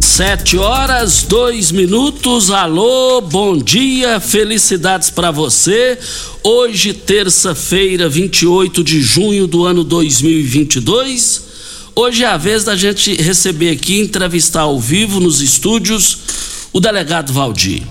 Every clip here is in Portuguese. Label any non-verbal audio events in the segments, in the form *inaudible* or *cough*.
Sete horas, dois minutos. Alô, bom dia, felicidades para você. Hoje, terça-feira, 28 de junho do ano 2022. Hoje é a vez da gente receber aqui, entrevistar ao vivo nos estúdios, o delegado Valdir.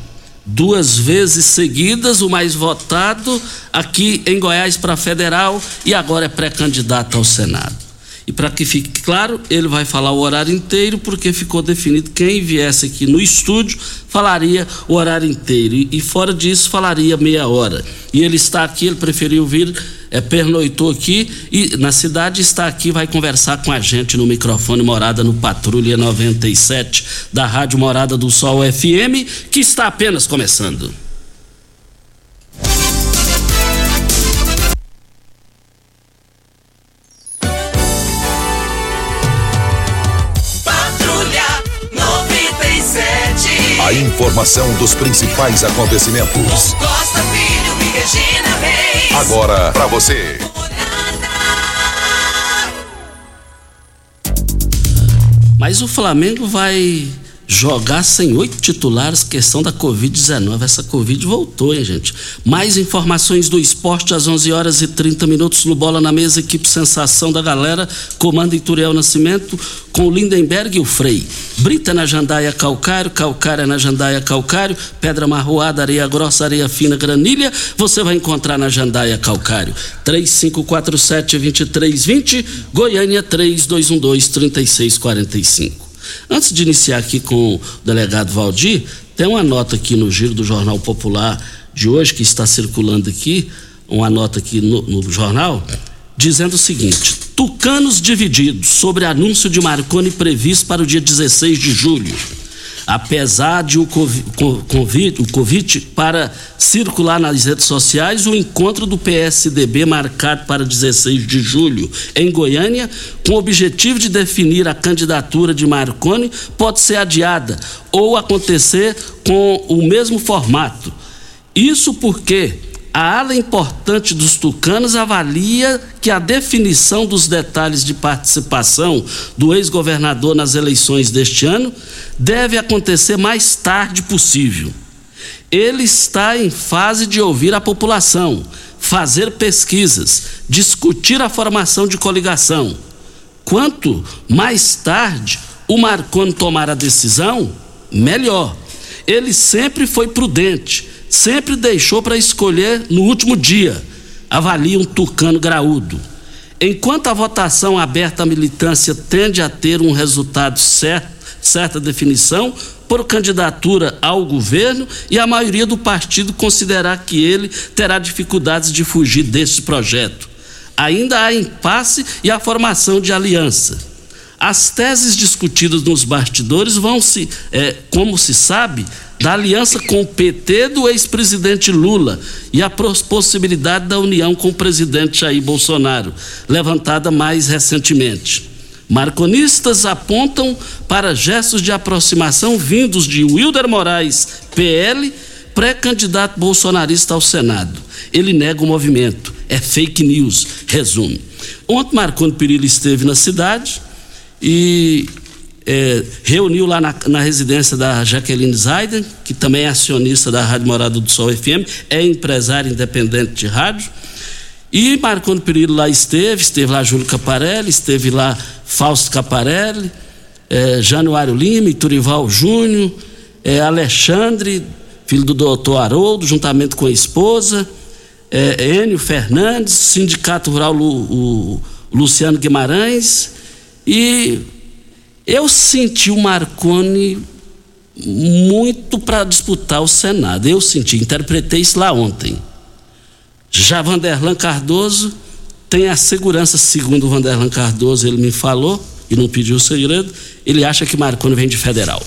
Duas vezes seguidas, o mais votado aqui em Goiás para federal e agora é pré-candidato ao Senado. E para que fique claro, ele vai falar o horário inteiro, porque ficou definido quem viesse aqui no estúdio falaria o horário inteiro. E, e fora disso, falaria meia hora. E ele está aqui, ele preferiu vir, é, pernoitou aqui e na cidade está aqui, vai conversar com a gente no microfone Morada no Patrulha 97 da Rádio Morada do Sol FM, que está apenas começando. A informação dos principais acontecimentos. Costa Filho e Regina Reis. Agora para você. Mas o Flamengo vai jogar sem oito titulares, questão da Covid-19. Essa Covid voltou, hein, gente? Mais informações do esporte às 11 horas e 30 minutos no Bola na Mesa, equipe Sensação da Galera, comando Ituriel Nascimento, com o Lindenberg e o Frei. Brita na Jandaia Calcário, Calcária na Jandaia Calcário, Pedra Marroada, Areia Grossa, Areia Fina, Granilha, você vai encontrar na Jandaia Calcário. 3547-2320, Goiânia 3212-3645. Antes de iniciar aqui com o delegado Valdir, tem uma nota aqui no giro do Jornal Popular de hoje, que está circulando aqui, uma nota aqui no, no jornal, dizendo o seguinte: Tucanos divididos sobre anúncio de Marconi previsto para o dia 16 de julho. Apesar de o convite, o para circular nas redes sociais, o encontro do PSDB marcado para 16 de julho em Goiânia, com o objetivo de definir a candidatura de Marconi, pode ser adiada ou acontecer com o mesmo formato. Isso porque a ala importante dos tucanos avalia que a definição dos detalhes de participação do ex-governador nas eleições deste ano deve acontecer mais tarde possível. Ele está em fase de ouvir a população, fazer pesquisas, discutir a formação de coligação. Quanto mais tarde o Marconi tomar a decisão, melhor. Ele sempre foi prudente sempre deixou para escolher no último dia, avalia um tucano graúdo. Enquanto a votação aberta à militância tende a ter um resultado certo, certa definição por candidatura ao governo e a maioria do partido considerar que ele terá dificuldades de fugir desse projeto. Ainda há impasse e a formação de aliança. As teses discutidas nos bastidores vão se, é, como se sabe, da aliança com o PT do ex-presidente Lula e a possibilidade da união com o presidente Jair Bolsonaro, levantada mais recentemente. Marconistas apontam para gestos de aproximação vindos de Wilder Moraes, PL, pré-candidato bolsonarista ao Senado. Ele nega o movimento. É fake news, resume. Ontem Marconi Perillo esteve na cidade e é, reuniu lá na, na, residência da Jaqueline Zaiden, que também é acionista da Rádio Morada do Sol FM, é empresário independente de rádio. E Marconi Perillo lá esteve, esteve lá Júlio Caparelli, esteve lá Fausto Caparelli, é, Januário Lima, Turival Júnior, é, Alexandre, filho do doutor Haroldo, juntamente com a esposa, é, Enio Fernandes, Sindicato Rural Lu, o, Luciano Guimarães, e eu senti o Marconi muito para disputar o Senado. Eu senti, interpretei isso lá ontem. Já Vanderlan Cardoso tem a segurança, segundo Vanderlan Cardoso, ele me falou e não pediu segredo, ele acha que Marconi vem de federal.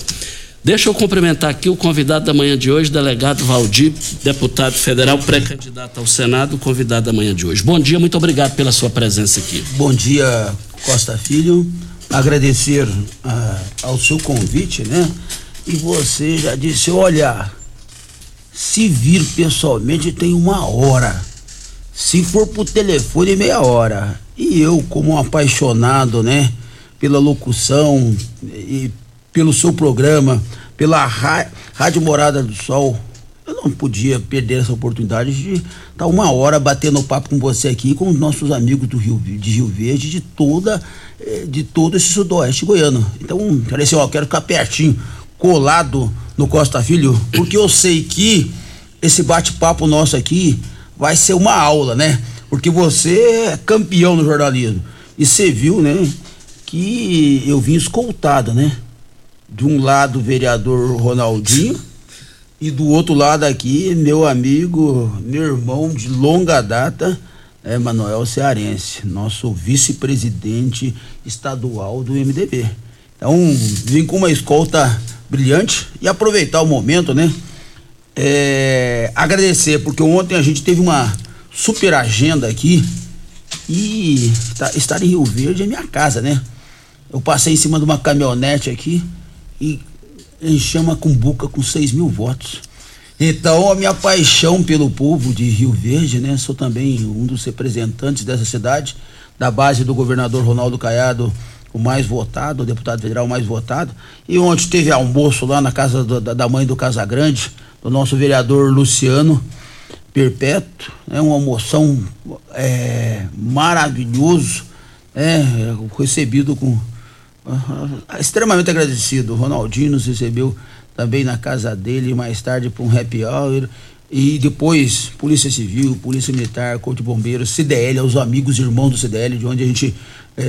Deixa eu cumprimentar aqui o convidado da manhã de hoje, delegado Valdir, deputado federal, pré-candidato ao Senado, convidado da manhã de hoje. Bom dia, muito obrigado pela sua presença aqui. Bom dia, Costa Filho. Agradecer ah, ao seu convite, né? E você já disse, olha, se vir pessoalmente tem uma hora. Se for por telefone, meia hora. E eu, como um apaixonado, né? Pela locução e pelo seu programa, pela Rádio Morada do Sol. Eu não podia perder essa oportunidade de estar tá uma hora batendo papo com você aqui, com os nossos amigos do Rio, de Rio Verde, de toda, eh, de todo esse sudoeste goiano. Então, falei assim, ó, quero ficar pertinho, colado no Costa Filho, porque eu sei que esse bate-papo nosso aqui vai ser uma aula, né? Porque você é campeão no jornalismo. E você viu, né? Que eu vim escoltado, né? de um lado o vereador Ronaldinho e do outro lado aqui meu amigo, meu irmão de longa data, é Manuel Cearense, nosso vice-presidente estadual do MDB. Então, vim com uma escolta brilhante e aproveitar o momento, né? É, agradecer, porque ontem a gente teve uma super agenda aqui e tá, estar em Rio Verde é minha casa, né? Eu passei em cima de uma caminhonete aqui, e encheu com buca com 6 mil votos. Então, a minha paixão pelo povo de Rio Verde, né? Sou também um dos representantes dessa cidade, da base do governador Ronaldo Caiado, o mais votado, o deputado federal mais votado. E ontem teve almoço lá na casa do, da mãe do Casagrande, do nosso vereador Luciano Perpétuo. É né? uma almoção é, maravilhoso, é, recebido com Uhum. Extremamente agradecido. O Ronaldinho nos recebeu também na casa dele, mais tarde para um happy hour. E depois, Polícia Civil, Polícia Militar, Corpo de Bombeiros, CDL, os amigos e irmãos do CDL, de onde a gente é,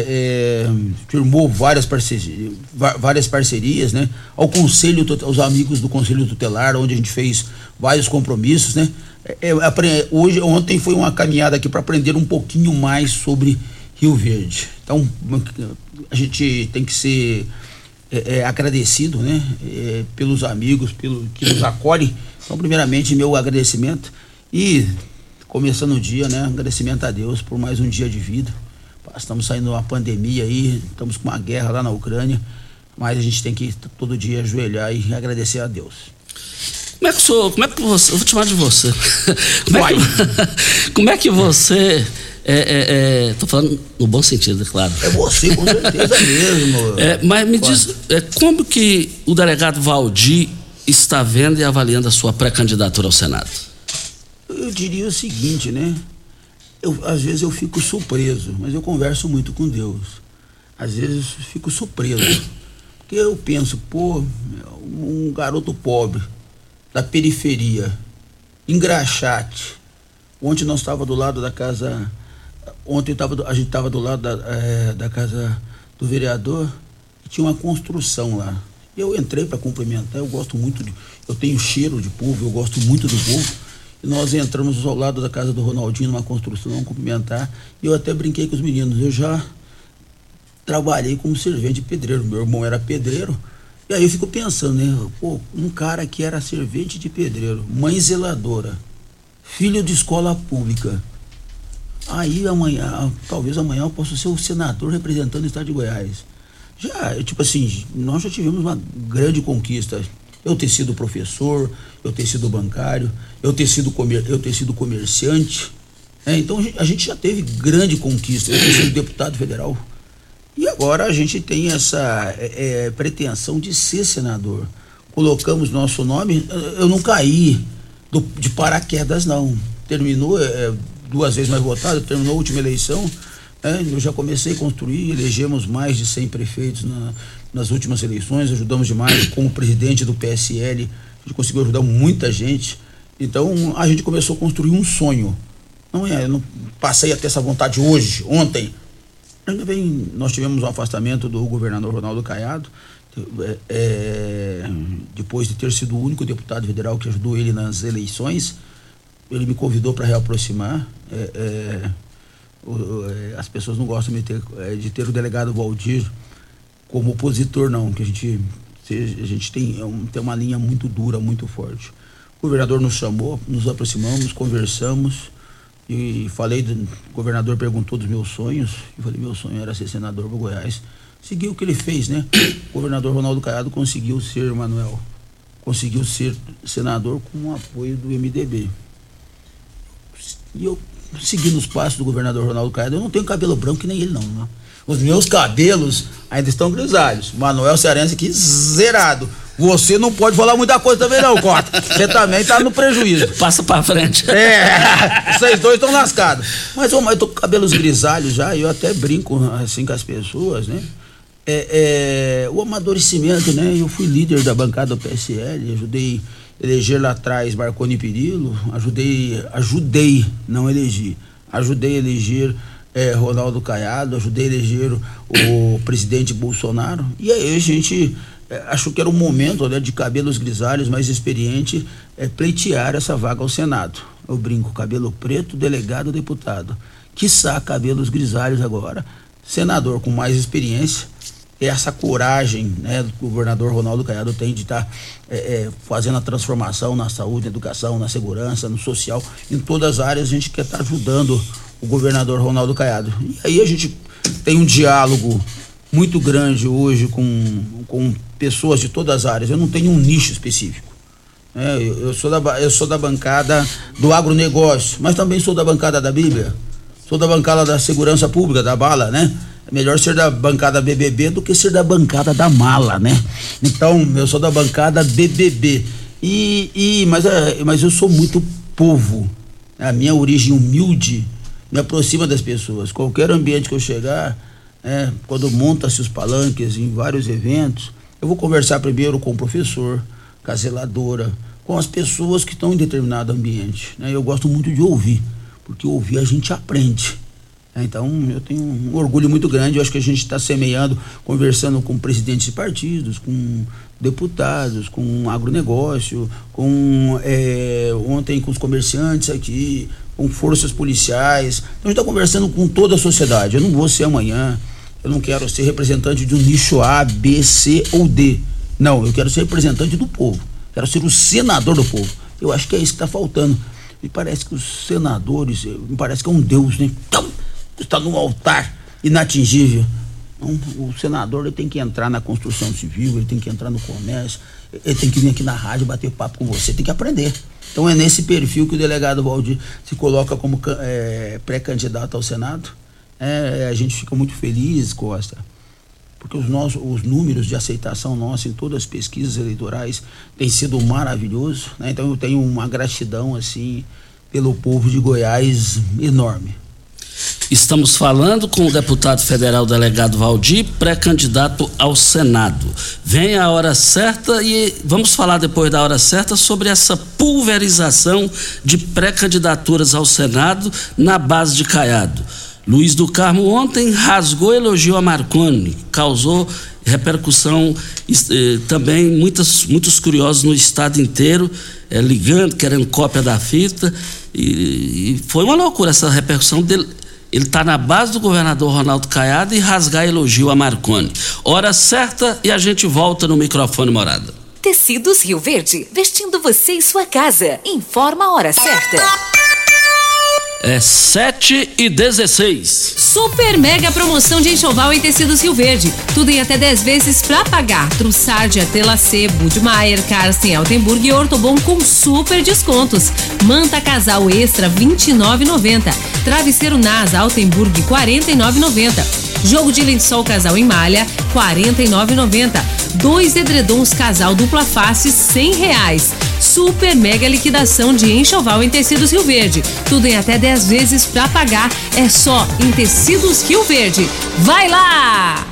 é, firmou várias parcerias, várias parcerias, né? Ao Conselho, aos amigos do Conselho Tutelar, onde a gente fez vários compromissos, né? É, é hoje, ontem foi uma caminhada aqui para aprender um pouquinho mais sobre Rio Verde. Então, a gente tem que ser é, é, agradecido, né? É, pelos amigos, pelo que nos acolhem. Então, primeiramente, meu agradecimento e começando o dia, né? Agradecimento a Deus por mais um dia de vida. Estamos saindo de uma pandemia aí, estamos com uma guerra lá na Ucrânia, mas a gente tem que todo dia ajoelhar e agradecer a Deus. Como é que sou? Como é que você? Eu vou te chamar de você. *laughs* Como é que, *laughs* como é que você é, é, é, tô falando no bom sentido, é claro. É você, com certeza *laughs* mesmo. É, mas me diz, é, como que o delegado Valdir está vendo e avaliando a sua pré-candidatura ao Senado? Eu diria o seguinte, né? Eu, às vezes eu fico surpreso, mas eu converso muito com Deus. Às vezes eu fico surpreso. Porque eu penso, pô, um garoto pobre, da periferia, engraxate, ontem nós estava do lado da casa Ontem tava, a gente estava do lado da, é, da casa do vereador e tinha uma construção lá. Eu entrei para cumprimentar, eu gosto muito de. Eu tenho cheiro de povo, eu gosto muito do povo. E nós entramos ao lado da casa do Ronaldinho numa construção, vamos cumprimentar. E eu até brinquei com os meninos. Eu já trabalhei como servente pedreiro. Meu irmão era pedreiro E aí eu fico pensando, né? Pô, um cara que era servente de pedreiro, mãe zeladora, filho de escola pública. Aí amanhã, talvez amanhã eu possa ser o senador representando o estado de Goiás. Já, tipo assim, nós já tivemos uma grande conquista. Eu ter sido professor, eu ter sido bancário, eu ter sido, comer, eu ter sido comerciante. É, então a gente já teve grande conquista. Eu ter sido deputado federal. E agora a gente tem essa é, é, pretensão de ser senador. Colocamos nosso nome, eu não caí do, de paraquedas, não. Terminou é, duas vezes mais votado, terminou a última eleição. É, eu já comecei a construir, elegemos mais de 100 prefeitos na, nas últimas eleições, ajudamos demais como presidente do PSL, a gente conseguiu ajudar muita gente. Então a gente começou a construir um sonho. Não é, eu não passei a ter essa vontade hoje, ontem Ainda bem, nós tivemos um afastamento do governador Ronaldo Caiado, é, é, depois de ter sido o único deputado federal que ajudou ele nas eleições, ele me convidou para reaproximar. É, é o, é, as pessoas não gostam de ter, é, de ter o delegado Valdir como opositor, não, que a gente, a gente tem, tem uma linha muito dura, muito forte. O governador nos chamou, nos aproximamos, conversamos e falei, do, o governador perguntou dos meus sonhos. Eu falei, meu sonho era ser senador do Goiás. Seguiu o que ele fez, né? O governador Ronaldo Caiado conseguiu ser, Manuel, conseguiu ser senador com o apoio do MDB. E eu segui nos passos do governador Ronaldo Caiado. Eu não tenho cabelo branco que nem ele, não. Né? Os meus cabelos ainda estão grisalhos. Manuel Cearense aqui zerado. Você não pode falar muita coisa também, não, Cota. Você também tá no prejuízo. Passa pra frente. É, *laughs* vocês dois estão lascados. Mas, ô, mas eu tô com cabelos grisalhos já, eu até brinco assim com as pessoas, né? É, é, o amadurecimento, né? Eu fui líder da bancada do PSL, ajudei eleger lá atrás Marconi Perillo, ajudei, ajudei, não elegi, ajudei a eleger é, Ronaldo Caiado, ajudei a eleger o, presidente Bolsonaro, e aí a gente é, acho que era o momento né, de cabelos grisalhos mais experiente é, pleitear essa vaga ao Senado. Eu brinco, cabelo preto, delegado, deputado. Quiçá cabelos grisalhos agora, senador com mais experiência, essa coragem né, do governador Ronaldo Caiado tem de estar tá, é, é, fazendo a transformação na saúde, na educação, na segurança, no social, em todas as áreas a gente quer estar tá ajudando o governador Ronaldo Caiado. E aí a gente tem um diálogo muito grande hoje com, com pessoas de todas as áreas. Eu não tenho um nicho específico. É, eu, eu, sou da, eu sou da bancada do agronegócio, mas também sou da bancada da Bíblia. Sou da bancada da segurança pública, da bala, né? É melhor ser da bancada BBB do que ser da bancada da mala, né? Então, eu sou da bancada BBB. E, e mas, é, mas eu sou muito povo. A minha origem humilde me aproxima das pessoas. Qualquer ambiente que eu chegar, é, quando monta-se os palanques em vários eventos, eu vou conversar primeiro com o professor, com a zeladora, com as pessoas que estão em determinado ambiente. Né? Eu gosto muito de ouvir, porque ouvir a gente aprende. É, então, eu tenho um orgulho muito grande. Eu acho que a gente está semeando, conversando com presidentes de partidos, com deputados, com agronegócio, com é, ontem com os comerciantes aqui, com forças policiais. Então, a gente está conversando com toda a sociedade. Eu não vou ser amanhã eu não quero ser representante de um nicho A, B, C ou D. Não, eu quero ser representante do povo. Quero ser o senador do povo. Eu acho que é isso que está faltando. Me parece que os senadores, eh, me parece que é um Deus, né? Está num altar inatingível. Então, o senador ele tem que entrar na construção civil, ele tem que entrar no comércio, ele tem que vir aqui na rádio bater papo com você, tem que aprender. Então é nesse perfil que o delegado Valdir se coloca como é, pré-candidato ao Senado. É, a gente fica muito feliz, Costa, porque os, nossos, os números de aceitação nossa em todas as pesquisas eleitorais têm sido maravilhosos. Né? Então eu tenho uma gratidão assim pelo povo de Goiás enorme. Estamos falando com o deputado federal delegado Valdir, pré-candidato ao Senado. Vem a hora certa e vamos falar depois da hora certa sobre essa pulverização de pré-candidaturas ao Senado na base de Caiado. Luiz do Carmo ontem rasgou elogio a Marconi, causou repercussão eh, também muitas, muitos curiosos no estado inteiro eh, ligando, querendo cópia da fita e, e, foi uma loucura essa repercussão dele ele está na base do governador Ronaldo Caiado e rasgar elogio a Marconi. Hora certa e a gente volta no microfone morada. Tecidos Rio Verde, vestindo você e sua casa. Informa a hora certa. É 7 e 16. Super mega promoção de enxoval em tecidos Rio Verde. Tudo em até 10 vezes pra pagar. Trussardia, Telacê, Budmeier, Carsten, Altenburg e Ortobon com super descontos. Manta casal extra 29,90. Travesseiro NASA Altenburg 49,90. Jogo de lençol casal em malha 49,90. Dois edredons casal dupla face 100 reais. Super mega liquidação de enxoval em tecidos Rio Verde. Tudo em até 10 vezes pra pagar. É só em tecidos Rio Verde. Vai lá!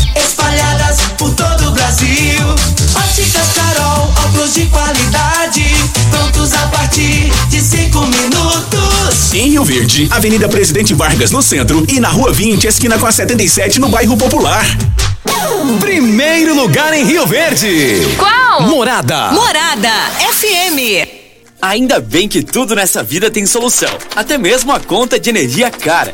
espalhadas por todo o Brasil. Óticas Carol, óculos de qualidade, prontos a partir de cinco minutos. Em Rio Verde, Avenida Presidente Vargas no centro e na Rua 20, esquina com a 77 no bairro Popular. Primeiro lugar em Rio Verde. Qual? Morada. Morada FM. Ainda bem que tudo nessa vida tem solução, até mesmo a conta de energia cara.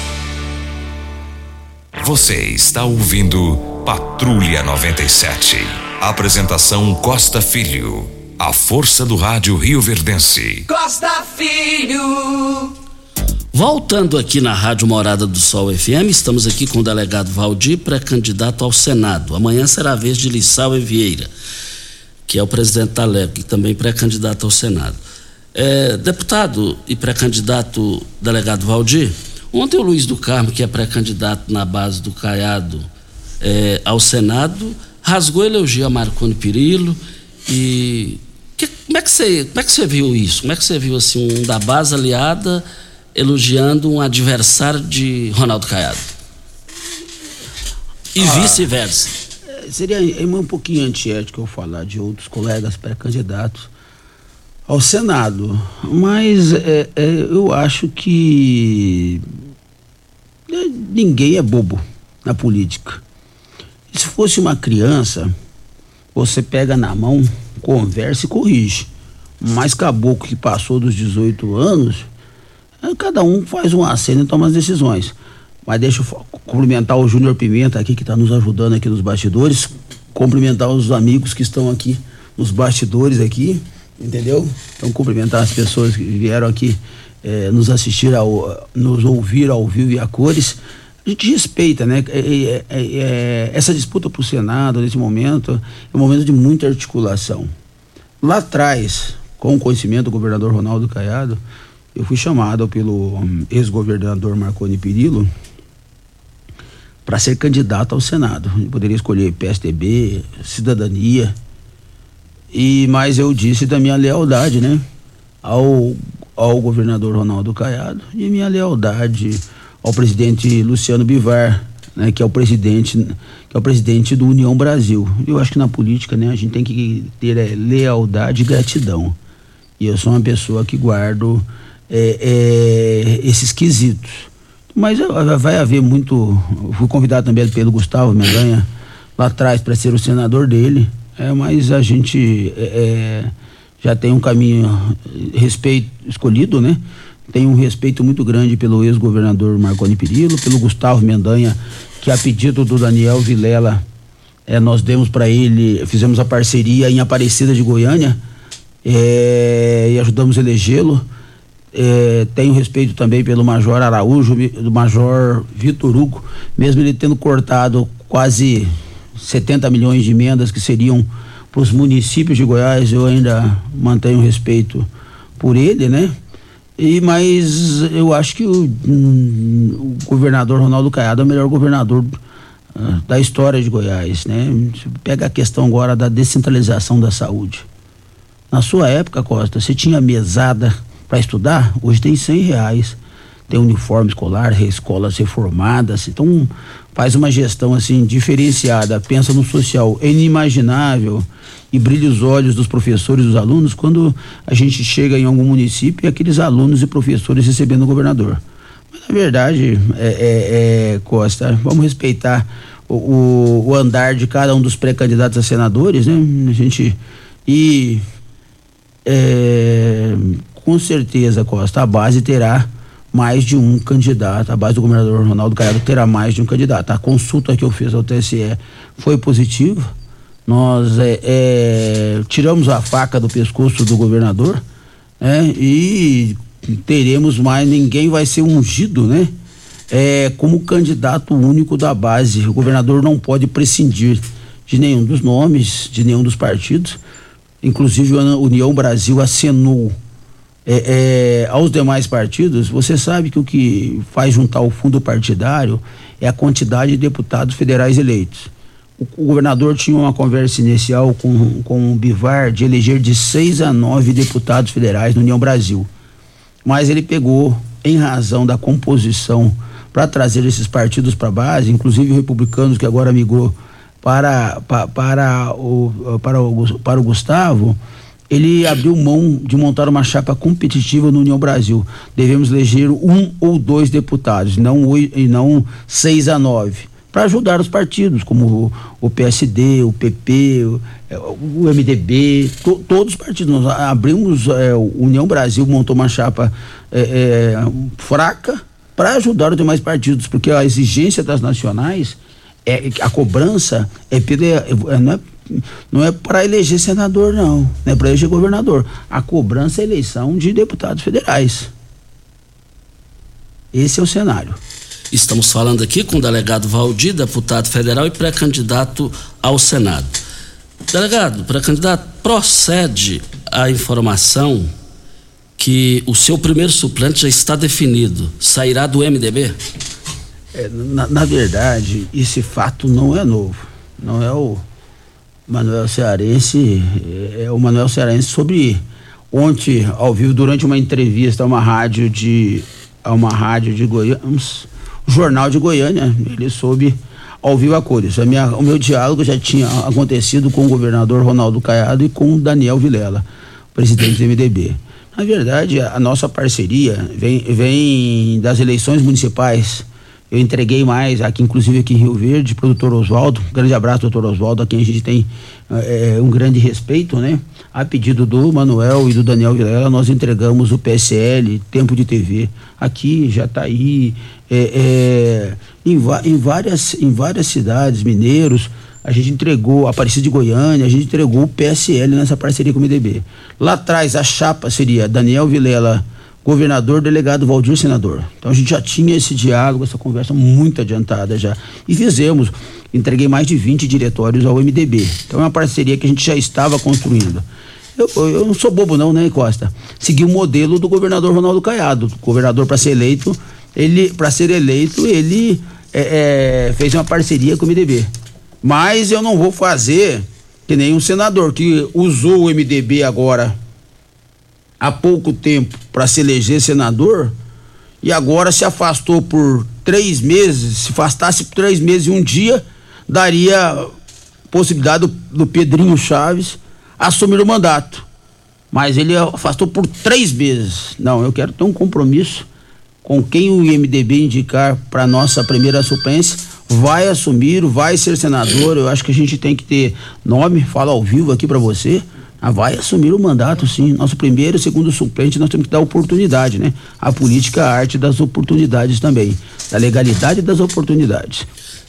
Você está ouvindo Patrulha 97. Apresentação Costa Filho. A força do rádio Rio Verdense. Costa Filho. Voltando aqui na Rádio Morada do Sol FM, estamos aqui com o delegado Valdir, pré-candidato ao Senado. Amanhã será a vez de Lissau e Vieira, que é o presidente da LEP, e também pré-candidato ao Senado. É, deputado e pré-candidato delegado Valdir, ontem o Luiz do Carmo, que é pré-candidato na base do Caiado é, ao Senado, rasgou elogio a Marconi Perillo e que, como, é que você, como é que você viu isso? Como é que você viu assim um da base aliada elogiando um adversário de Ronaldo Caiado? E Ah. vice-versa. É, Seria é um pouquinho antiético eu falar de outros colegas pré-candidatos ao Senado, mas é, é, eu acho que é, ninguém é bobo na política. Se fosse uma criança, você pega na mão, conversa e corrige. Mas caboclo que passou dos 18 anos, é, cada um faz um aceno e toma as decisões. Mas deixa eu cumprimentar o Júnior Pimenta aqui, que está nos ajudando aqui nos bastidores. Cumprimentar os amigos que estão aqui nos bastidores aqui, entendeu? Então cumprimentar as pessoas que vieram aqui eh, nos assistir, ao, nos ouvir ao vivo e a cores. A gente respeita, né? É, é, é, é, essa disputa para o Senado, nesse momento, é um momento de muita articulação. Lá atrás, com o conhecimento do governador Ronaldo Caiado, eu fui chamado pelo hum, ex-governador Marconi Perillo para ser candidato ao Senado. Eu poderia escolher PSDB, Cidadania. E mas eu disse da minha lealdade, né, ao ao governador Ronaldo Caiado e minha lealdade ao presidente Luciano Bivar, né, que é o presidente, que é o presidente do União Brasil. Eu acho que na política, né, a gente tem que ter é, lealdade e gratidão. E eu sou uma pessoa que guardo é, é, esses quesitos. Mas vai haver muito. Fui convidado também pelo Gustavo Mendanha lá atrás para ser o senador dele. É, mas a gente é, é, já tem um caminho respeito escolhido, né? Tem um respeito muito grande pelo ex-governador Marconi Perillo, pelo Gustavo Mendanha, que a pedido do Daniel Vilela, é, nós demos para ele, fizemos a parceria em Aparecida de Goiânia é, e ajudamos a elegê-lo. É, tenho respeito também pelo Major Araújo, do Major Vitor Hugo, mesmo ele tendo cortado quase 70 milhões de emendas que seriam para os municípios de Goiás, eu ainda mantenho respeito por ele, né? E, mas eu acho que o, hum, o governador Ronaldo Caiado é o melhor governador uh, da história de Goiás, né? Pega a questão agora da descentralização da saúde. Na sua época, Costa, você tinha mesada para estudar? Hoje tem cem reais. Tem uniforme escolar, escolas reformadas. Então, faz uma gestão assim diferenciada, pensa no social. É inimaginável e brilha os olhos dos professores dos alunos quando a gente chega em algum município e aqueles alunos e professores recebendo o governador. Mas na verdade, é, é, é Costa, vamos respeitar o, o, o, andar de cada um dos pré-candidatos a senadores, né? A gente e é, com certeza, Costa, a base terá mais de um candidato. A base do governador Ronaldo Caiado terá mais de um candidato. A consulta que eu fiz ao TSE foi positiva nós é, é, tiramos a faca do pescoço do governador é, e teremos mais, ninguém vai ser ungido, né? É, como candidato único da base. O governador não pode prescindir de nenhum dos nomes, de nenhum dos partidos. Inclusive a União Brasil acenou é, é, aos demais partidos. Você sabe que o que faz juntar o fundo partidário é a quantidade de deputados federais eleitos o, governador tinha uma conversa inicial com, com o Bivar de eleger de seis a nove deputados federais no União Brasil. Mas ele pegou, em razão da composição, para trazer esses partidos para a base, inclusive republicanos que agora migrou para, para, para, o, para, o, para o Gustavo, ele abriu mão de montar uma chapa competitiva no União Brasil. Devemos eleger um ou dois deputados, não, e não seis a nove para ajudar os partidos, como o, o PSD, o PP, o, é, o MDB, to, todos os partidos. Nós abrimos, é, o União Brasil montou uma chapa é, é, fraca para ajudar os demais partidos, porque a exigência das nacionais, é, a cobrança é, é não é não é para eleger senador, não. Não é para eleger governador. A cobrança é eleição de deputados federais. Esse é o cenário. Estamos falando aqui com o delegado Valdir, deputado federal e pré-candidato ao Senado. Delegado, pré-candidato, procede a informação que o seu primeiro suplente já está definido, sairá do MDB? É, na, na, verdade, esse fato não é novo. Não é o Manuel Cearense, é, é o Manuel Cearense sobre ontem, ao vivo, durante uma entrevista a uma rádio de a uma rádio de Goiânia, Jornal de Goiânia, ele soube ao vivo a cores. A minha, o meu diálogo já tinha acontecido com o governador Ronaldo Caiado e com o Daniel Vilela, presidente do MDB. Na verdade, a nossa parceria vem, vem das eleições municipais. Eu entreguei mais, aqui inclusive aqui em Rio Verde, produtor Oswaldo, um grande abraço, doutor Oswaldo, a quem a gente tem é, um grande respeito, né? A pedido do Manuel e do Daniel Vilela, nós entregamos o PSL, Tempo de TV. Aqui, Jataí, é, é, em, em, várias, em várias cidades, mineiros, a gente entregou, Aparecida de Goiânia, a gente entregou o PSL nessa parceria com o MDB. Lá atrás, a chapa seria Daniel Vilela, governador, delegado Valdir, senador. Então a gente já tinha esse diálogo, essa conversa muito adiantada já. E fizemos, entreguei mais de 20 diretórios ao MDB. Então é uma parceria que a gente já estava construindo. Eu, eu não sou bobo não, né, Costa? Segui o modelo do governador Ronaldo Caiado. O governador para ser eleito ele para ser eleito ele é, é, fez uma parceria com o MDB. Mas eu não vou fazer que nem um senador que usou o MDB agora há pouco tempo para se eleger senador e agora se afastou por três meses, se afastasse por três meses e um dia, daria possibilidade do, do Pedrinho Chaves assumir o mandato. Mas ele afastou por três meses. Não, eu quero ter um compromisso com quem o IMDB indicar para nossa primeira suplência, vai assumir, vai ser senador. Eu acho que a gente tem que ter nome, falo ao vivo aqui para você. Ah, vai assumir o mandato, sim. Nosso primeiro e segundo suplente, nós temos que dar oportunidade, né? A política, a arte das oportunidades também. Da legalidade das oportunidades.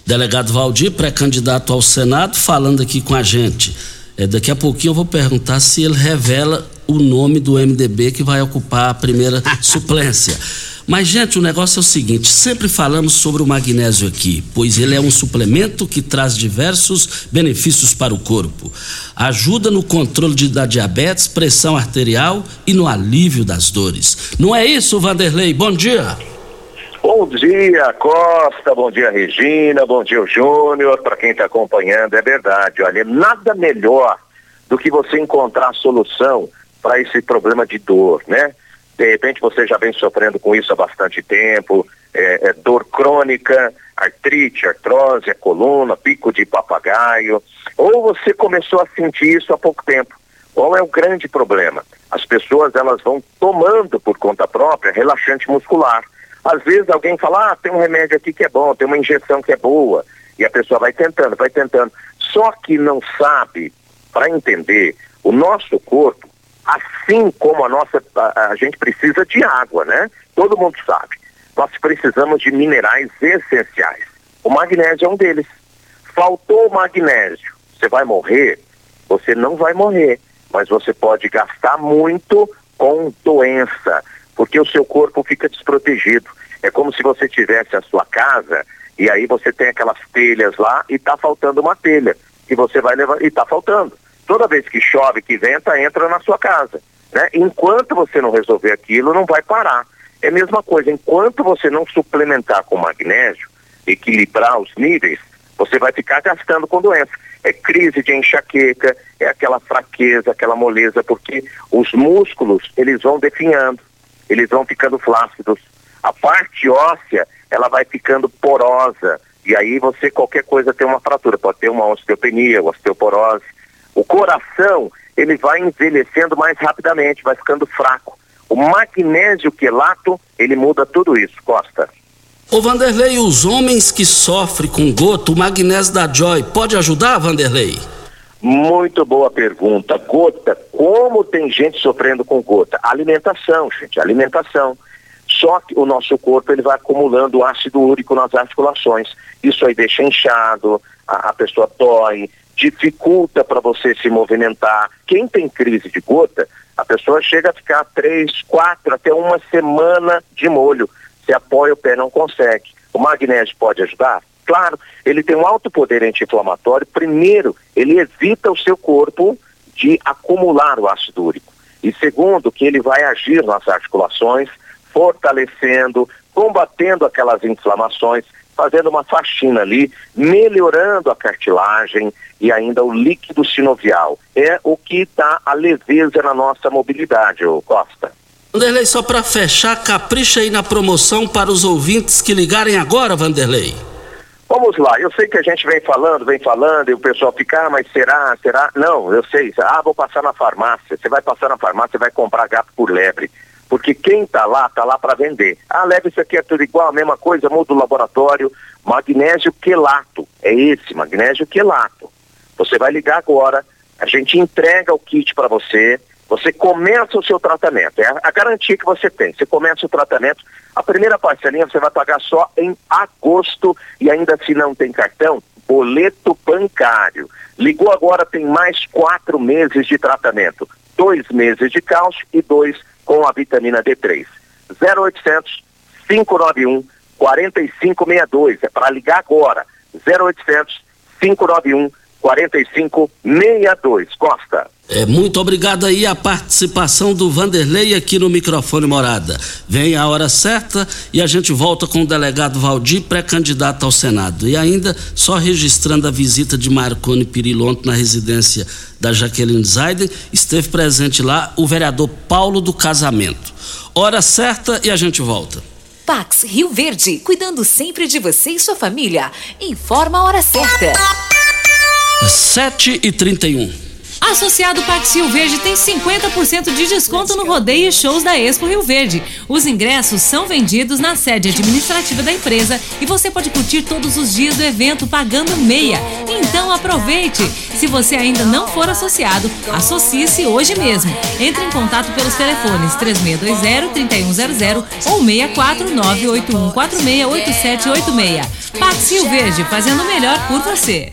Delegado Valdir, pré-candidato ao Senado, falando aqui com a gente. É, daqui a pouquinho eu vou perguntar se ele revela o nome do MDB que vai ocupar a primeira *laughs* suplência. Mas, gente, o negócio é o seguinte: sempre falamos sobre o magnésio aqui, pois ele é um suplemento que traz diversos benefícios para o corpo. Ajuda no controle de, da diabetes, pressão arterial e no alívio das dores. Não é isso, Vanderlei? Bom dia. Bom dia, Costa. Bom dia, Regina. Bom dia, Júnior. Para quem está acompanhando, é verdade. Olha, nada melhor do que você encontrar a solução para esse problema de dor, né? de repente você já vem sofrendo com isso há bastante tempo, é, é, dor crônica, artrite, artrose, a coluna, pico de papagaio, ou você começou a sentir isso há pouco tempo. Qual é o grande problema? As pessoas elas vão tomando por conta própria relaxante muscular. Às vezes alguém fala, ah, tem um remédio aqui que é bom, tem uma injeção que é boa, e a pessoa vai tentando, vai tentando. Só que não sabe, para entender, o nosso corpo assim como a nossa, a, a, gente precisa de água, né? Todo mundo sabe. Nós precisamos de minerais essenciais. O magnésio é um deles. Faltou magnésio, você vai morrer? Você não vai morrer, mas você pode gastar muito com doença, porque o seu corpo fica desprotegido. É como se você tivesse a sua casa e aí você tem aquelas telhas lá e está faltando uma telha que você vai levar e está faltando toda vez que chove, que venta, entra na sua casa. Né? Enquanto você não resolver aquilo, não vai parar. É a mesma coisa, enquanto você não suplementar com magnésio, equilibrar os níveis, você vai ficar gastando com doença. É crise de enxaqueca, é aquela fraqueza, aquela moleza, porque os músculos, eles vão definhando, eles vão ficando flácidos. A parte óssea, ela vai ficando porosa, e aí você, qualquer coisa, tem uma fratura, pode ter uma osteopenia, osteoporose, o coração, ele vai envelhecendo mais rapidamente, vai ficando fraco. O magnésio quelato, ele muda tudo isso, Costa. Ô Vanderlei, os homens que sofrem com gota, o magnésio da Joy, pode ajudar, Vanderlei? Muito boa pergunta. Gota, como tem gente sofrendo com gota? Alimentação, gente, alimentação. Só que o nosso corpo ele vai acumulando ácido úrico nas articulações. Isso aí deixa inchado, a, a pessoa dói, dificulta para você se movimentar. Quem tem crise de gota, a pessoa chega a ficar três, quatro, até uma semana de molho. Se apoia o pé, não consegue. O magnésio pode ajudar? Claro, ele tem um alto poder anti-inflamatório. Primeiro, ele evita o seu corpo de acumular o ácido úrico. E segundo, que ele vai agir nas articulações, fortalecendo, combatendo aquelas inflamações fazendo uma faxina ali, melhorando a cartilagem e ainda o líquido sinovial. É o que dá a leveza na nossa mobilidade, ô Costa. Vanderlei, só para fechar, capricha aí na promoção para os ouvintes que ligarem agora, Vanderlei. Vamos lá, eu sei que a gente vem falando, vem falando, e o pessoal fica, ah, mas será, será? Não, eu sei, ah, vou passar na farmácia. Você vai passar na farmácia e vai comprar gato por lebre. Porque quem está lá, está lá para vender. Ah, leva isso aqui, é tudo igual, a mesma coisa, muda o laboratório. Magnésio quelato, é esse, magnésio quelato. Você vai ligar agora, a gente entrega o kit para você, você começa o seu tratamento. É a garantia que você tem. Você começa o tratamento, a primeira parcelinha você vai pagar só em agosto e ainda se não tem cartão, boleto bancário. Ligou agora, tem mais quatro meses de tratamento. Dois meses de cálcio e dois com a vitamina D3. 0800 591 4562. É para ligar agora. 0800 591 4562. Costa. É, muito obrigado aí a participação do Vanderlei aqui no microfone Morada. Vem a hora certa e a gente volta com o delegado Valdir, pré-candidato ao Senado. E ainda, só registrando a visita de Marconi Pirilonto na residência da Jaqueline Zaiden, esteve presente lá o vereador Paulo do Casamento. Hora certa e a gente volta. Pax Rio Verde, cuidando sempre de você e sua família. Informa a hora certa. 7 e 31 Associado Pax Rio Verde tem 50% de desconto no rodeio e shows da Expo Rio Verde. Os ingressos são vendidos na sede administrativa da empresa e você pode curtir todos os dias do evento pagando meia. Então aproveite! Se você ainda não for associado, associe-se hoje mesmo. Entre em contato pelos telefones 3620-3100 ou 64981468786. Pax Rio Verde, fazendo o melhor por você.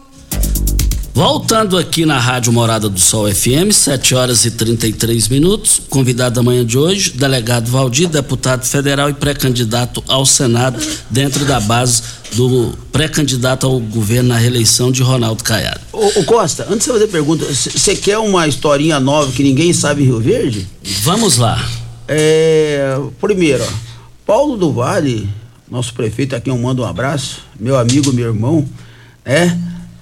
Voltando aqui na Rádio Morada do Sol FM, 7 horas e 33 minutos. Convidado da manhã de hoje, delegado Valdir, deputado federal e pré-candidato ao Senado, dentro da base do pré-candidato ao governo na reeleição de Ronaldo Caiado. Ô, ô Costa, antes de você fazer pergunta, você quer uma historinha nova que ninguém sabe em Rio Verde? Vamos lá. É, primeiro, ó, Paulo do Vale, nosso prefeito aqui eu mando um abraço, meu amigo, meu irmão, é,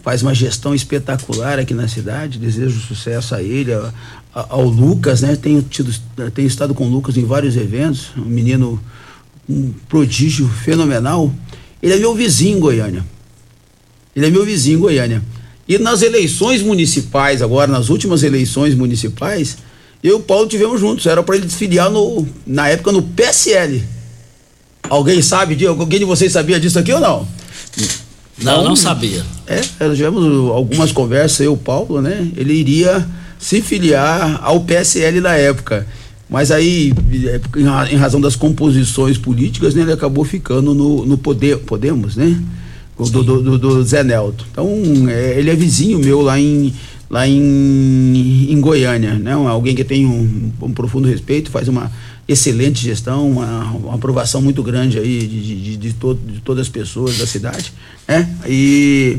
faz uma gestão espetacular aqui na cidade, desejo sucesso a ele, a- a- ao Lucas, né? Tenho tido, tenho estado com o Lucas em vários eventos, um menino, um prodígio fenomenal. Ele é meu vizinho em Goiânia. Ele é meu vizinho em Goiânia. E nas eleições municipais, agora, nas últimas eleições municipais, eu e o Paulo tivemos juntos. Era para ele desfiliar no, na época no PSL. Alguém sabe disso? Alguém de vocês sabia disso aqui ou não? Não, não sabia. É, nós tivemos algumas conversas, eu o Paulo, né? Ele iria se filiar ao PSL na época. Mas aí, em ra- em razão das composições políticas, né, ele acabou ficando no, no poder, Podemos, né? Do, do, do, do Zé Nelto. Então, é, ele é vizinho meu lá em, lá em, em Goiânia, né? Alguém que tem um, um profundo respeito, faz uma excelente gestão, uma, uma aprovação muito grande aí de, de, de, todo- de todas as pessoas da cidade, né? E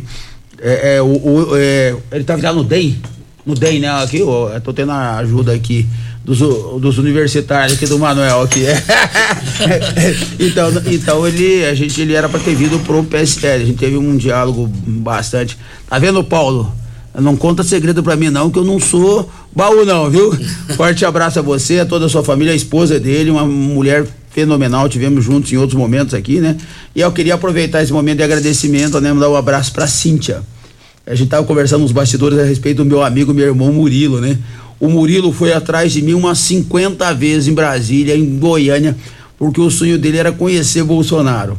é, é, o, o- é, ele tá virado no DEM, no DEM, né? Aqui, eu tô tendo a ajuda aqui dos, dos universitários aqui do Manuel aqui. *laughs* então, então ele, a gente, ele era para ter vindo pro PSL, a gente teve um diálogo bastante. Tá vendo, Paulo? Não conta segredo pra mim não, que eu não sou baú não, viu? *laughs* Forte abraço a você, a toda a sua família, a esposa dele, uma mulher fenomenal, tivemos juntos em outros momentos aqui, né? E eu queria aproveitar esse momento de agradecimento, né? Mandar um abraço pra Cíntia. A gente tava conversando nos bastidores a respeito do meu amigo, meu irmão Murilo, né? O Murilo foi atrás de mim umas 50 vezes em Brasília, em Goiânia, porque o sonho dele era conhecer Bolsonaro.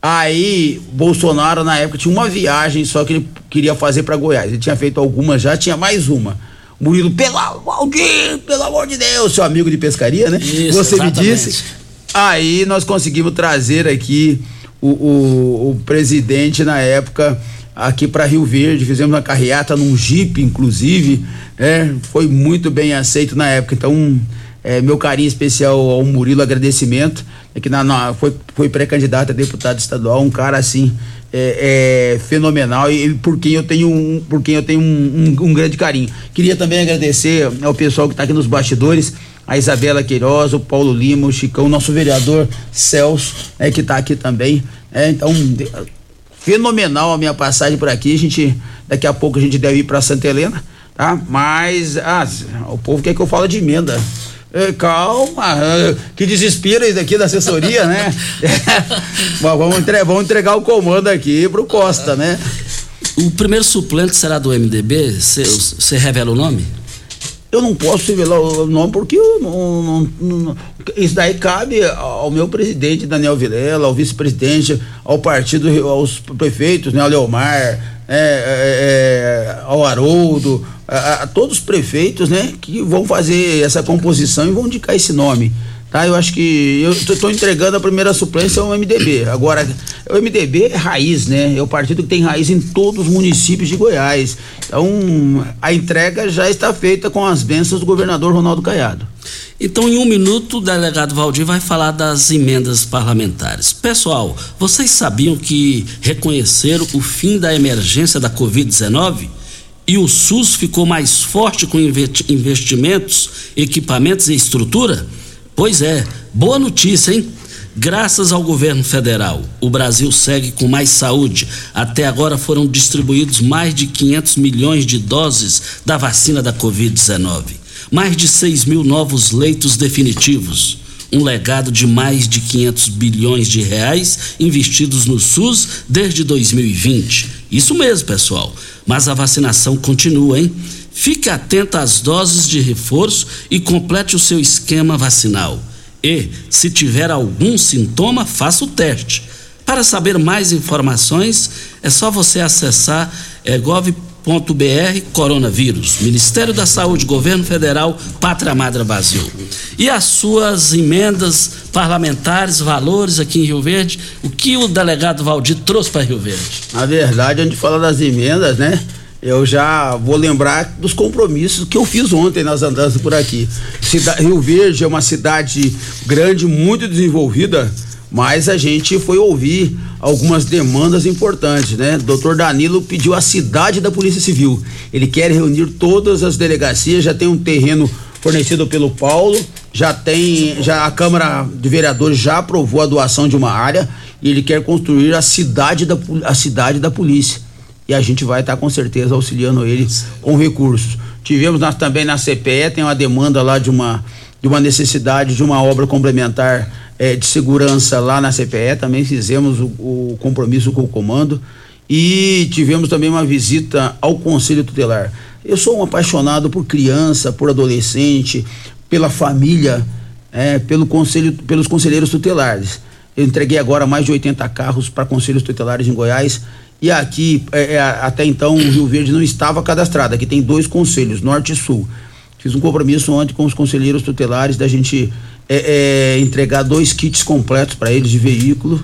Aí, Bolsonaro, na época, tinha uma viagem só que ele queria fazer para Goiás. Ele tinha feito algumas já, tinha mais uma. Murilo, pelo Valdir, pelo amor de Deus, seu amigo de pescaria, né? Isso, Você exatamente. me disse. Aí nós conseguimos trazer aqui o, o, o presidente na época aqui para Rio Verde, fizemos uma carreata num Jeep, inclusive, né? Foi muito bem aceito na época. Então, é, meu carinho especial ao Murilo, agradecimento, é que na, na- foi, foi pré-candidato a deputado estadual, um cara assim é, é, fenomenal e, e por quem eu tenho um, por quem eu tenho um, um- um grande carinho. Queria também agradecer ao pessoal que está aqui nos bastidores, a Isabela Queiroz, o Paulo Lima, o Chicão, nosso vereador Celso, né, que está aqui também. né, então, de- fenomenal a minha passagem por aqui. A gente, daqui a pouco a gente deve ir para Santa Helena, tá? Mas ah, o povo quer que eu fale de emenda. Calma, eh, que desespero isso aqui da assessoria, né? *laughs* Vamos, entre- vamos entregar o comando aqui pro Costa, né? O primeiro suplente será do MDB? Você revela o nome? Eu não posso revelar o nome porque eu não, não- não- isso daí cabe ao meu presidente Daniel Vilela, ao vice-presidente, ao partido, aos prefeitos, né, ao Leomar, é, é, é, ao Haroldo, a, a todos os prefeitos, né, que vão fazer essa composição e vão indicar esse nome. Tá, eu acho que eu estou entregando a primeira suplência ao MDB. Agora, o MDB é raiz, né? É o partido que tem raiz em todos os municípios de Goiás. Então, a entrega já está feita com as bênçãos do governador Ronaldo Caiado. Então, em um minuto, o delegado Valdir vai falar das emendas parlamentares. Pessoal, vocês sabiam que reconheceram o fim da emergência da Covid-19? E o SUS ficou mais forte com inve- investimentos, equipamentos e estrutura? Pois é, boa notícia, hein? Graças ao governo federal, o Brasil segue com mais saúde. Até agora foram distribuídos mais de 500 milhões de doses da vacina da Covid-19. Mais de 6 mil novos leitos definitivos. Um legado de mais de 500 bilhões de reais investidos no SUS desde 2020. Isso mesmo, pessoal. Mas a vacinação continua, hein? Fique atento às doses de reforço e complete o seu esquema vacinal. E, se tiver algum sintoma, faça o teste. Para saber mais informações, é só você acessar é, coronavírus, Ministério da Saúde, Governo Federal, Pátria Madre Brasil. E as suas emendas parlamentares, valores aqui em Rio Verde, o que o delegado Valdir trouxe para Rio Verde? Na verdade, antes de falar das emendas, né? Eu já vou lembrar dos compromissos que eu fiz ontem nas andanças por aqui. Cida- Rio Verde é uma cidade grande, muito desenvolvida, mas a gente foi ouvir algumas demandas importantes, né? Doutor Danilo pediu a cidade da Polícia Civil. Ele quer reunir todas as delegacias, já tem um terreno fornecido pelo Paulo, já tem, já a Câmara de Vereadores já aprovou a doação de uma área e ele quer construir a cidade da, a cidade da polícia e a gente vai estar com certeza auxiliando ele com recursos. Tivemos nós também na CPE, tem uma demanda lá de uma, de uma necessidade de uma obra complementar eh, de segurança lá na CPE, também fizemos o, o compromisso com o comando e tivemos também uma visita ao Conselho Tutelar. Eu sou um apaixonado por criança, por adolescente, pela família, eh, pelo conselho, pelos conselheiros tutelares. Eu entreguei agora mais de 80 carros para conselhos tutelares em Goiás e aqui, é, até então, o Rio Verde não estava cadastrado. Aqui tem dois conselhos, Norte e Sul. Fiz um compromisso ontem com os conselheiros tutelares da gente é, é, entregar dois kits completos para eles de veículos,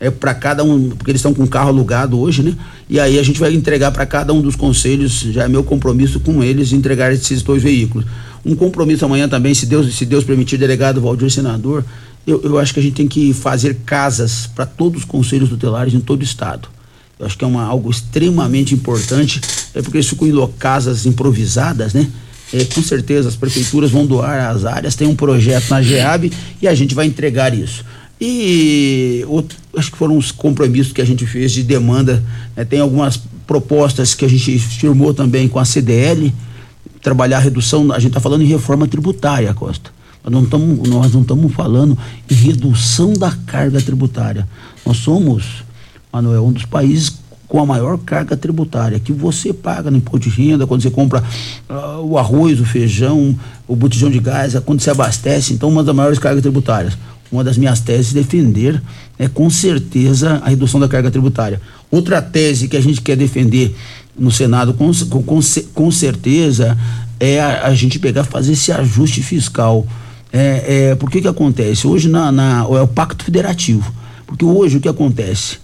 é, para cada um, porque eles estão com carro alugado hoje, né? E aí a gente vai entregar para cada um dos conselhos, já é meu compromisso com eles, entregar esses dois veículos. Um compromisso amanhã também, se Deus, se Deus permitir, delegado Valdir Senador, eu, eu acho que a gente tem que fazer casas para todos os conselhos tutelares em todo o estado. Eu acho que é uma, algo extremamente importante, é porque eles ficam em casas improvisadas, né? É, com certeza as prefeituras vão doar as áreas, tem um projeto na GEAB e a gente vai entregar isso. E outro, acho que foram os compromissos que a gente fez de demanda. né? Tem algumas propostas que a gente firmou também com a CDL, trabalhar a redução, a gente está falando em reforma tributária, Costa. Não estamos nós não estamos falando em redução da carga tributária. Nós somos, Manuel, um dos países com a maior carga tributária que você paga no imposto de renda quando você compra ah, o arroz, o feijão, o botijão de gás, é quando você abastece, então uma das maiores cargas tributárias. uma das minhas teses, defender é com certeza a redução da carga tributária. Outra tese que a gente quer defender no Senado, com, com, com certeza, é a, a, gente pegar fazer esse ajuste fiscal. É, é, por que que acontece? Hoje na, na, é o pacto federativo. Porque hoje o que acontece?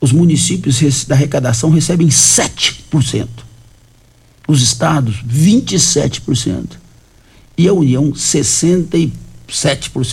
Os municípios da arrecadação recebem 7%. Os estados, 27%. E a União, 67%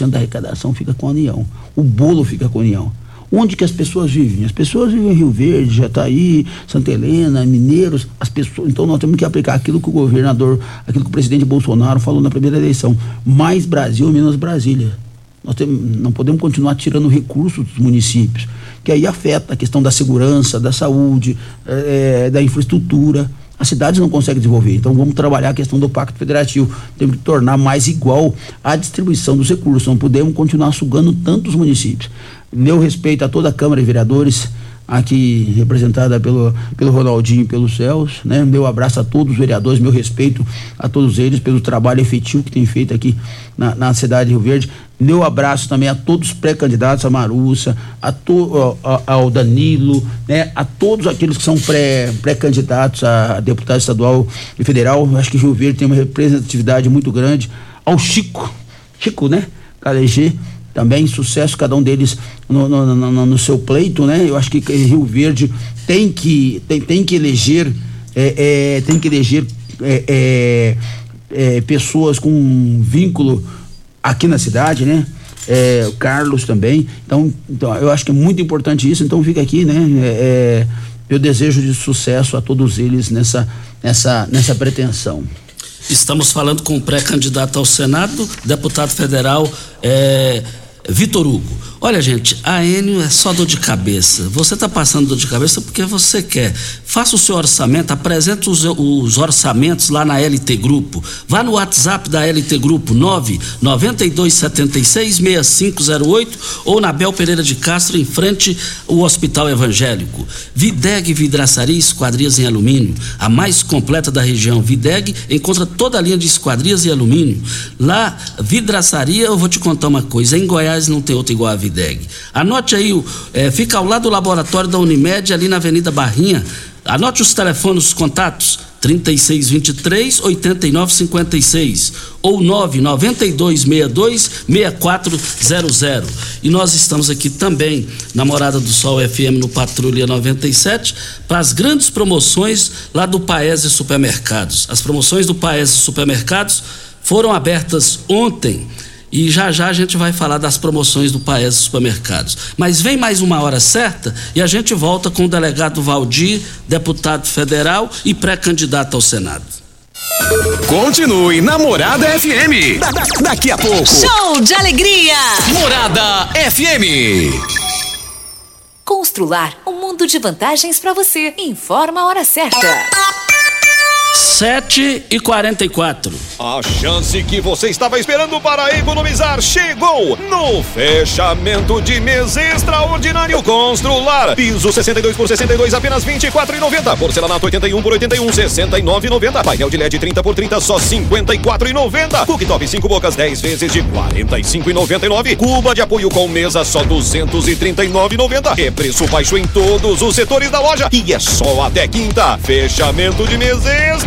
da arrecadação fica com a União. O bolo fica com a União. Onde que as pessoas vivem? As pessoas vivem em Rio Verde, Jataí, Santa Helena, Mineiros, as pessoas. Então nós temos que aplicar aquilo que o governador, aquilo que o presidente Bolsonaro falou na primeira eleição. Mais Brasil, menos Brasília. Nós temos, não podemos continuar tirando recursos dos municípios, que aí afeta a questão da segurança, da saúde, é, da infraestrutura. As cidades não conseguem desenvolver. Então vamos trabalhar a questão do Pacto Federativo. Temos que tornar mais igual a distribuição dos recursos. Não podemos continuar sugando tantos municípios. Meu respeito a toda a Câmara de Vereadores, aqui representada pelo, pelo Ronaldinho e pelo Celso, né? Meu abraço a todos os vereadores, meu respeito a todos eles pelo trabalho efetivo que tem feito aqui na, na cidade de Rio Verde. Meu abraço também a todos os pré-candidatos, a Marussa, a to, a, ao Danilo, né? A todos aqueles que são pré-candidatos pré a deputado estadual e federal. Acho que Rio Verde tem uma representatividade muito grande. Ao Chico, Chico, né? KLG, também sucesso cada um deles no, no, no, no, seu pleito, né? Eu acho que Rio Verde tem que tem, tem que eleger é, é, tem que eleger é, é, é pessoas com um vínculo aqui na cidade, né? O Carlos também. Então, então, eu acho que é muito importante isso. Então, fica aqui, né? eu desejo de sucesso a todos eles nessa nessa nessa pretensão. Estamos falando com o pré-candidato ao Senado, deputado federal é, Vitor Hugo. Olha, gente, a Enio é só dor de cabeça. Você está passando dor de cabeça porque você quer. Faça o seu orçamento, apresente os, os, orçamentos lá na LT Grupo. Vá no WhatsApp da LT Grupo 992766508 ou na Bel Pereira de Castro, em frente ao Hospital Evangélico. Videg Vidraçaria Esquadrias em Alumínio, a mais completa da região. Videg encontra toda a linha de esquadrias e alumínio. Lá, vidraçaria, eu vou te contar uma coisa, em Goiás não tem outra igual a Videg. Anote aí, é, fica ao lado do laboratório da Unimed, ali na Avenida Barrinha. Anote os telefones, os contatos. 3623 8956 ou 99262 6400. E nós estamos aqui também na Morada do Sol FM no Patrulha 97 para as grandes promoções lá do Paese Supermercados. As promoções do Paese Supermercados foram abertas ontem e já já a gente vai falar das promoções do Paes Supermercados. Mas vem mais uma hora certa e a gente volta com o delegado Valdir, deputado federal e pré-candidato ao Senado. Continue na Morada FM. Da, da, daqui a pouco. Show de alegria. Morada FM. Constrular um mundo de vantagens para você. Informa a hora certa. 7 e 44. A chance que você estava esperando para economizar chegou no fechamento de mês extraordinário Constrular. Piso 62 por 62 apenas 24,90. Porcelanato 81 por 81 69,90. Painel de LED 30 por 30 só 54,90. Cooktop 5 bocas 10 vezes de 45,99. Cuba de apoio com mesa só 239,90. É preço baixo em todos os setores da loja e é só até quinta. Fechamento de mês extraordinário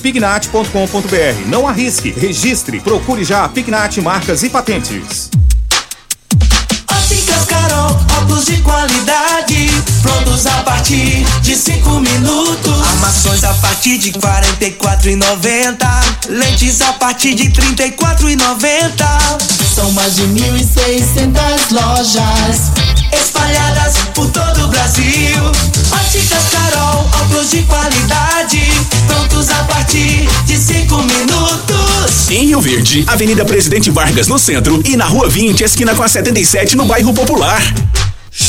pignat.com.br. Não arrisque, registre, procure já a Pignat Marcas e Patentes. Óticas Carol, óculos de qualidade, prontos a partir de 5 minutos. Armações a partir de 44,90. Lentes a partir de 34,90. São mais de 1.600 lojas espalhadas Rio Verde, Avenida Presidente Vargas no centro e na Rua 20, esquina com a 77 no bairro Popular.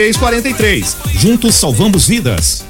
4343. Juntos salvamos vidas.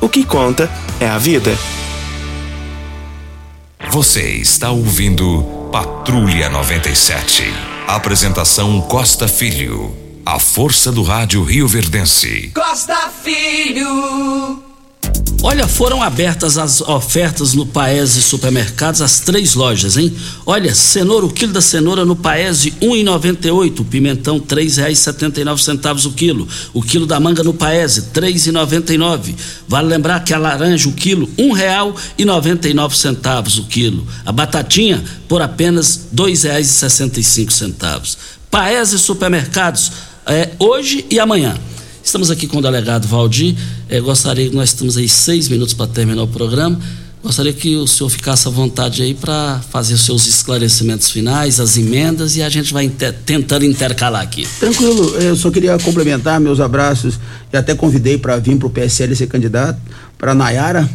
O que conta é a vida. Você está ouvindo Patrulha 97. Apresentação Costa Filho. A força do rádio Rio Verdense. Costa Filho. Olha, foram abertas as ofertas no Paese Supermercados, as três lojas, hein? Olha, cenoura, o quilo da cenoura no Paese, e oito, pimentão, nove centavos o quilo. O quilo da manga no Paese, e nove. Vale lembrar que a laranja, o quilo, nove centavos o quilo. A batatinha, por apenas cinco centavos. Paese Supermercados, é, hoje e amanhã. Estamos aqui com o delegado Valdir. Eh, gostaria que nós estamos aí seis minutos para terminar o programa. Gostaria que o senhor ficasse à vontade aí para fazer os seus esclarecimentos finais, as emendas e a gente vai inter, tentando intercalar aqui. Tranquilo, eu só queria complementar meus abraços e até convidei para vir para o PSL ser candidato, para Nayara,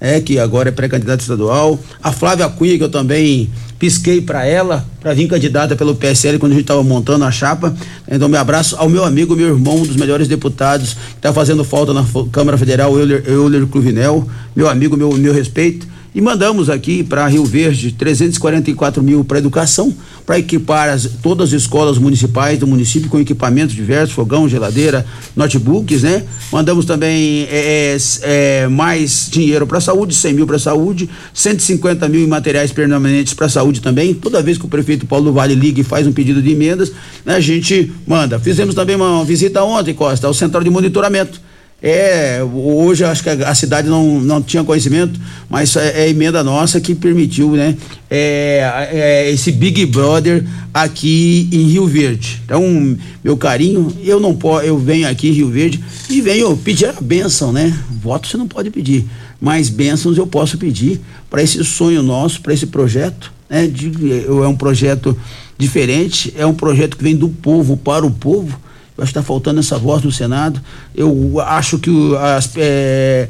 é, que agora é pré-candidata estadual, a Flávia Cunha, que eu também pisquei para ela, para vir candidata pelo PSL quando a gente estava montando a chapa. Então, meu abraço ao meu amigo, meu irmão, um dos melhores deputados, que está fazendo falta na Câmara Federal, Euler, Euler Cruvinel, meu amigo, meu, meu respeito. E mandamos aqui para Rio Verde 344 mil para educação, para equipar as, todas as escolas municipais do município com equipamentos diversos, fogão, geladeira, notebooks, né? Mandamos também é, é, mais dinheiro para saúde, 100 mil para saúde, 150 mil em materiais permanentes para saúde também. Toda vez que o prefeito Paulo Vale liga e faz um pedido de emendas, né, a gente manda. Fizemos também uma visita ontem, Costa, ao central de monitoramento é, hoje acho que a, a, cidade não, não tinha conhecimento, mas é, é emenda nossa que permitiu, né? É, é, esse Big Brother aqui em Rio Verde. Então, meu carinho, eu não posso, eu venho aqui em Rio Verde e venho pedir a bênção, né? Voto você não pode pedir, mas bênçãos eu posso pedir para esse sonho nosso, para esse projeto, né? De, é um projeto diferente, é um projeto que vem do povo para o povo acho que está faltando essa voz no Senado. Eu acho que o, as, é,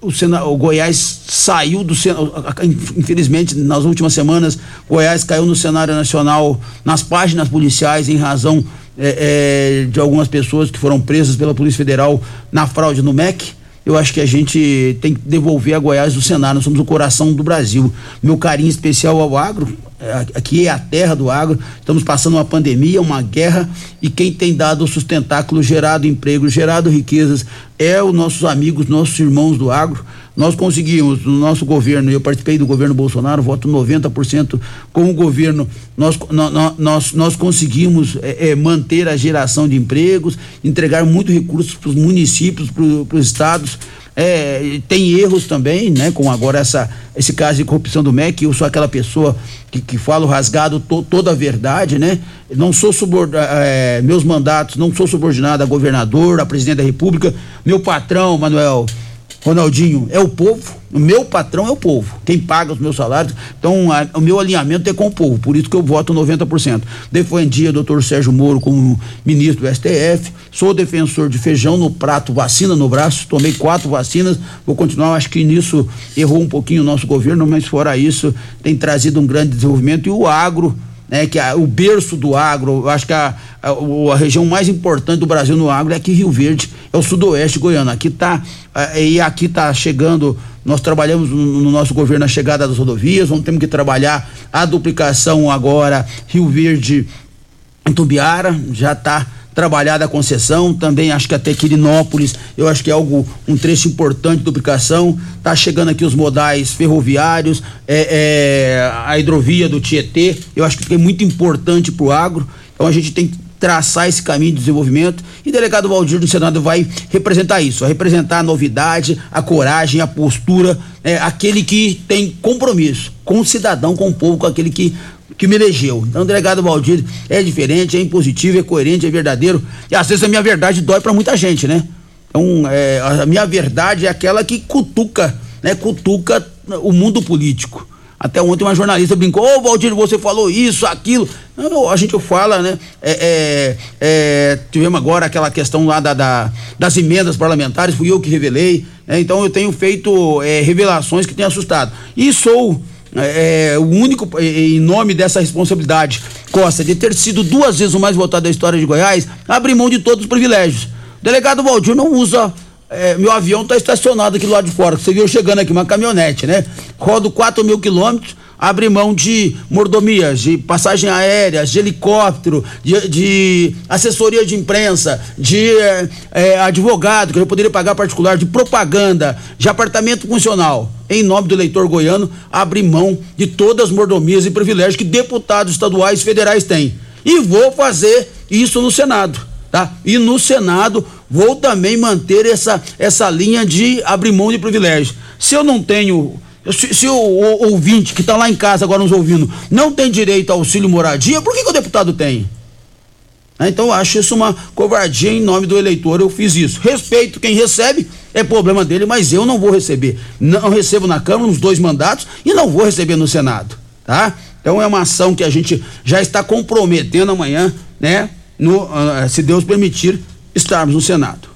o, Senado, o Goiás saiu do Senado, infelizmente, nas últimas semanas, Goiás caiu no cenário nacional, nas páginas policiais, em razão é, é, de algumas pessoas que foram presas pela Polícia Federal na fraude no MEC eu acho que a gente tem que devolver a Goiás do Senado. Nós somos o coração do Brasil. Meu carinho especial ao agro, aqui é a terra do agro. Estamos passando uma pandemia, uma guerra, e quem tem dado o sustentáculo, gerado emprego, gerado riquezas, é os nossos amigos, nossos irmãos do agro. Nós conseguimos, no nosso governo, eu participei do governo Bolsonaro, voto 90% com o governo, nós, nós, nós, nós conseguimos é, é, manter a geração de empregos, entregar muito recursos para os municípios, para os estados. É, tem erros também, né? Com agora essa, esse caso de corrupção do MEC, eu sou aquela pessoa que, que falo rasgado to, toda a verdade, né? Não sou subordinado, é, meus mandatos, não sou subordinado a governador, a presidente da república, meu patrão, Manuel, Ronaldinho, é o povo, o meu patrão é o povo, quem paga os meus salários, então a, o meu alinhamento é com o povo, por isso que eu voto 90%. Defendia o doutor Sérgio Moro como ministro do STF, sou defensor de feijão no prato, vacina no braço, tomei quatro vacinas, vou continuar, acho que nisso errou um pouquinho o nosso governo, mas fora isso, tem trazido um grande desenvolvimento e o agro, né, que é o berço do agro, eu acho que a, a, a, região mais importante do Brasil no agro é aqui Rio Verde, é o sudoeste goiano. Aqui tá e aqui tá chegando, nós trabalhamos no, no, nosso governo a chegada das rodovias, vamos ter que trabalhar a duplicação agora Rio Verde Tubiara, já está trabalhada a concessão, também acho que até Quirinópolis, eu acho que é algo, um trecho importante de duplicação, tá chegando aqui os modais ferroviários, é, é, a hidrovia do Tietê, eu acho que é muito importante para o agro, então a gente tem que traçar esse caminho de desenvolvimento e o delegado Valdir do Senado vai representar isso, vai representar a novidade, a coragem, a postura, é, aquele que tem compromisso com o cidadão, com o povo, com aquele que que me elegeu. Então, o delegado Valdir é diferente, é impositivo, é coerente, é verdadeiro. E às vezes a minha verdade dói para muita gente, né? Então, é, a minha verdade é aquela que cutuca, né? Cutuca o mundo político. Até ontem uma jornalista brincou, ô oh, Valdir, você falou isso, aquilo. Não, a gente fala, né? É, é, é, tivemos agora aquela questão lá da, da, das emendas parlamentares, fui eu que revelei. Né? Então eu tenho feito é, revelações que têm assustado. E sou é, o único, em nome dessa responsabilidade, Costa, de ter sido duas vezes o mais votado da história de Goiás, abrir mão de todos os privilégios. O delegado Valdir não usa. É, meu avião está estacionado aqui do lado de fora. Você viu chegando aqui, uma caminhonete, né? Rodo 4 mil quilômetros abre mão de mordomias, de passagem aérea, de helicóptero, de, de assessoria de imprensa, de é, é, advogado, que eu poderia pagar particular, de propaganda, de apartamento funcional. Em nome do eleitor goiano, abre mão de todas as mordomias e privilégios que deputados estaduais e federais têm. E vou fazer isso no Senado. Tá? E no Senado vou também manter essa, essa linha de abrir mão de privilégios. Se eu não tenho se, se o, o, ouvinte que está lá em casa agora nos ouvindo não tem direito ao auxílio moradia, por que, que o deputado tem? É, então eu acho isso uma covardia em nome do eleitor. Eu fiz isso. Respeito quem recebe, é problema dele, mas eu não vou receber. Não recebo na Câmara nos dois mandatos e não vou receber no Senado. Tá? Então é uma ação que a gente já está comprometendo amanhã, né? No, uh, se Deus permitir, estarmos no Senado.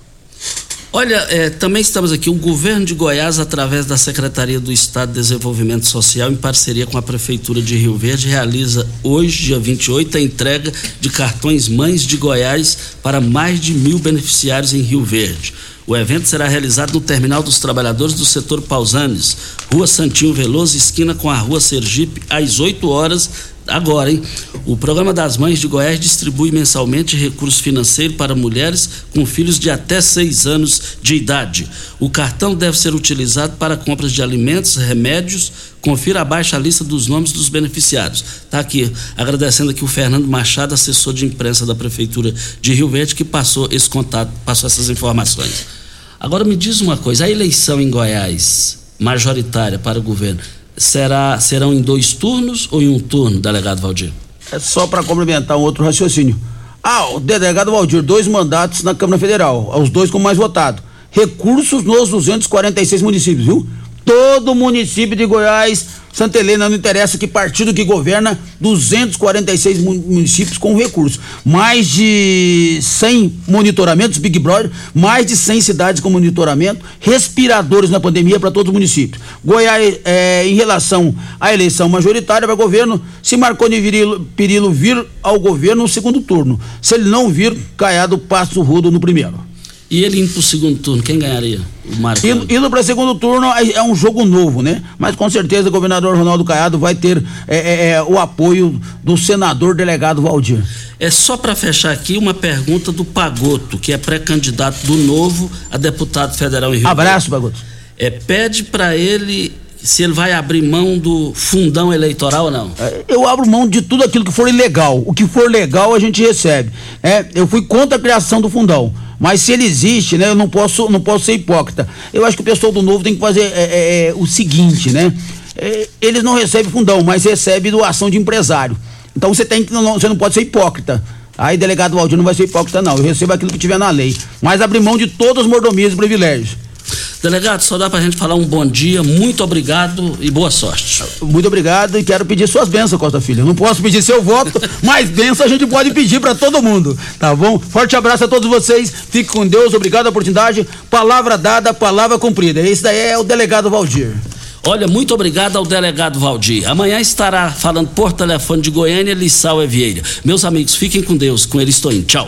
Olha, é, também estamos aqui, o governo de Goiás, através da Secretaria do Estado de Desenvolvimento Social, em parceria com a Prefeitura de Rio Verde, realiza hoje, dia 28, a entrega de cartões Mães de Goiás para mais de mil beneficiários em Rio Verde. O evento será realizado no Terminal dos Trabalhadores do Setor Pausanes, Rua Santinho Veloso, esquina com a Rua Sergipe, às 8 horas agora, hein? O Programa das Mães de Goiás distribui mensalmente recursos financeiros para mulheres com filhos de até seis anos de idade. O cartão deve ser utilizado para compras de alimentos, remédios. Confira abaixo a lista dos nomes dos beneficiários. Está aqui, agradecendo aqui o Fernando Machado, assessor de imprensa da Prefeitura de Rio Verde, que passou esse contato, passou essas informações. Agora me diz uma coisa, a eleição em Goiás, majoritária para o governo, será, serão em dois turnos ou em um turno, delegado Valdir? É só para complementar um outro raciocínio. Ah, o delegado Valdir, dois mandatos na Câmara Federal, os dois com mais votado. Recursos nos 246 municípios, viu? Todo município de Goiás Santa Helena não interessa que partido que governa 246 municípios com recursos. Mais de 100 monitoramentos, Big Brother, mais de 100 cidades com monitoramento, respiradores na pandemia para todos os municípios. Goiás, é, em relação à eleição majoritária para governo, se Marconi Virilo, Pirilo vir ao governo no segundo turno. Se ele não vir, Caiado passa o rodo no primeiro. E ele indo para o segundo turno, quem ganharia? O Marcos? Indo, indo para o segundo turno é, é, um jogo novo, né? Mas com certeza o governador Ronaldo Caiado vai ter é, é, é o apoio do senador delegado Valdir. É só para fechar aqui uma pergunta do Pagoto, que é pré-candidato do Novo a deputado federal em Rio Abraço, Pagoto. É, pede para ele se ele vai abrir mão do fundão eleitoral ou não? É, eu abro mão de tudo aquilo que for ilegal. O que for legal a gente recebe. É, eu fui contra a criação do fundão. Mas se ele existe, né, eu não posso, não posso ser hipócrita. Eu acho que o pessoal do novo tem que fazer é, é, é o seguinte, né? É, eles não recebem fundão, mas recebem doação de empresário. Então você tem que não, você não pode ser hipócrita. Aí delegado Valdir não vai ser hipócrita não. Eu recebo aquilo que tiver na lei, mas abrir mão de todas as mordomias e privilégios. Delegado, só dá pra gente falar um bom dia, muito obrigado e boa sorte. Muito obrigado e quero pedir suas bênçãos, Costa Filho. Não posso pedir seu voto, *laughs* mas bênção a gente pode pedir para todo mundo, tá bom? Forte abraço a todos vocês, fique com Deus, obrigado a oportunidade. Palavra dada, palavra cumprida. Esse daí é o delegado Valdir. Olha, muito obrigado ao delegado Valdir. Amanhã estará falando por telefone de Goiânia, Lissau e Vieira. Meus amigos, fiquem com Deus. Com ele estou indo. Tchau.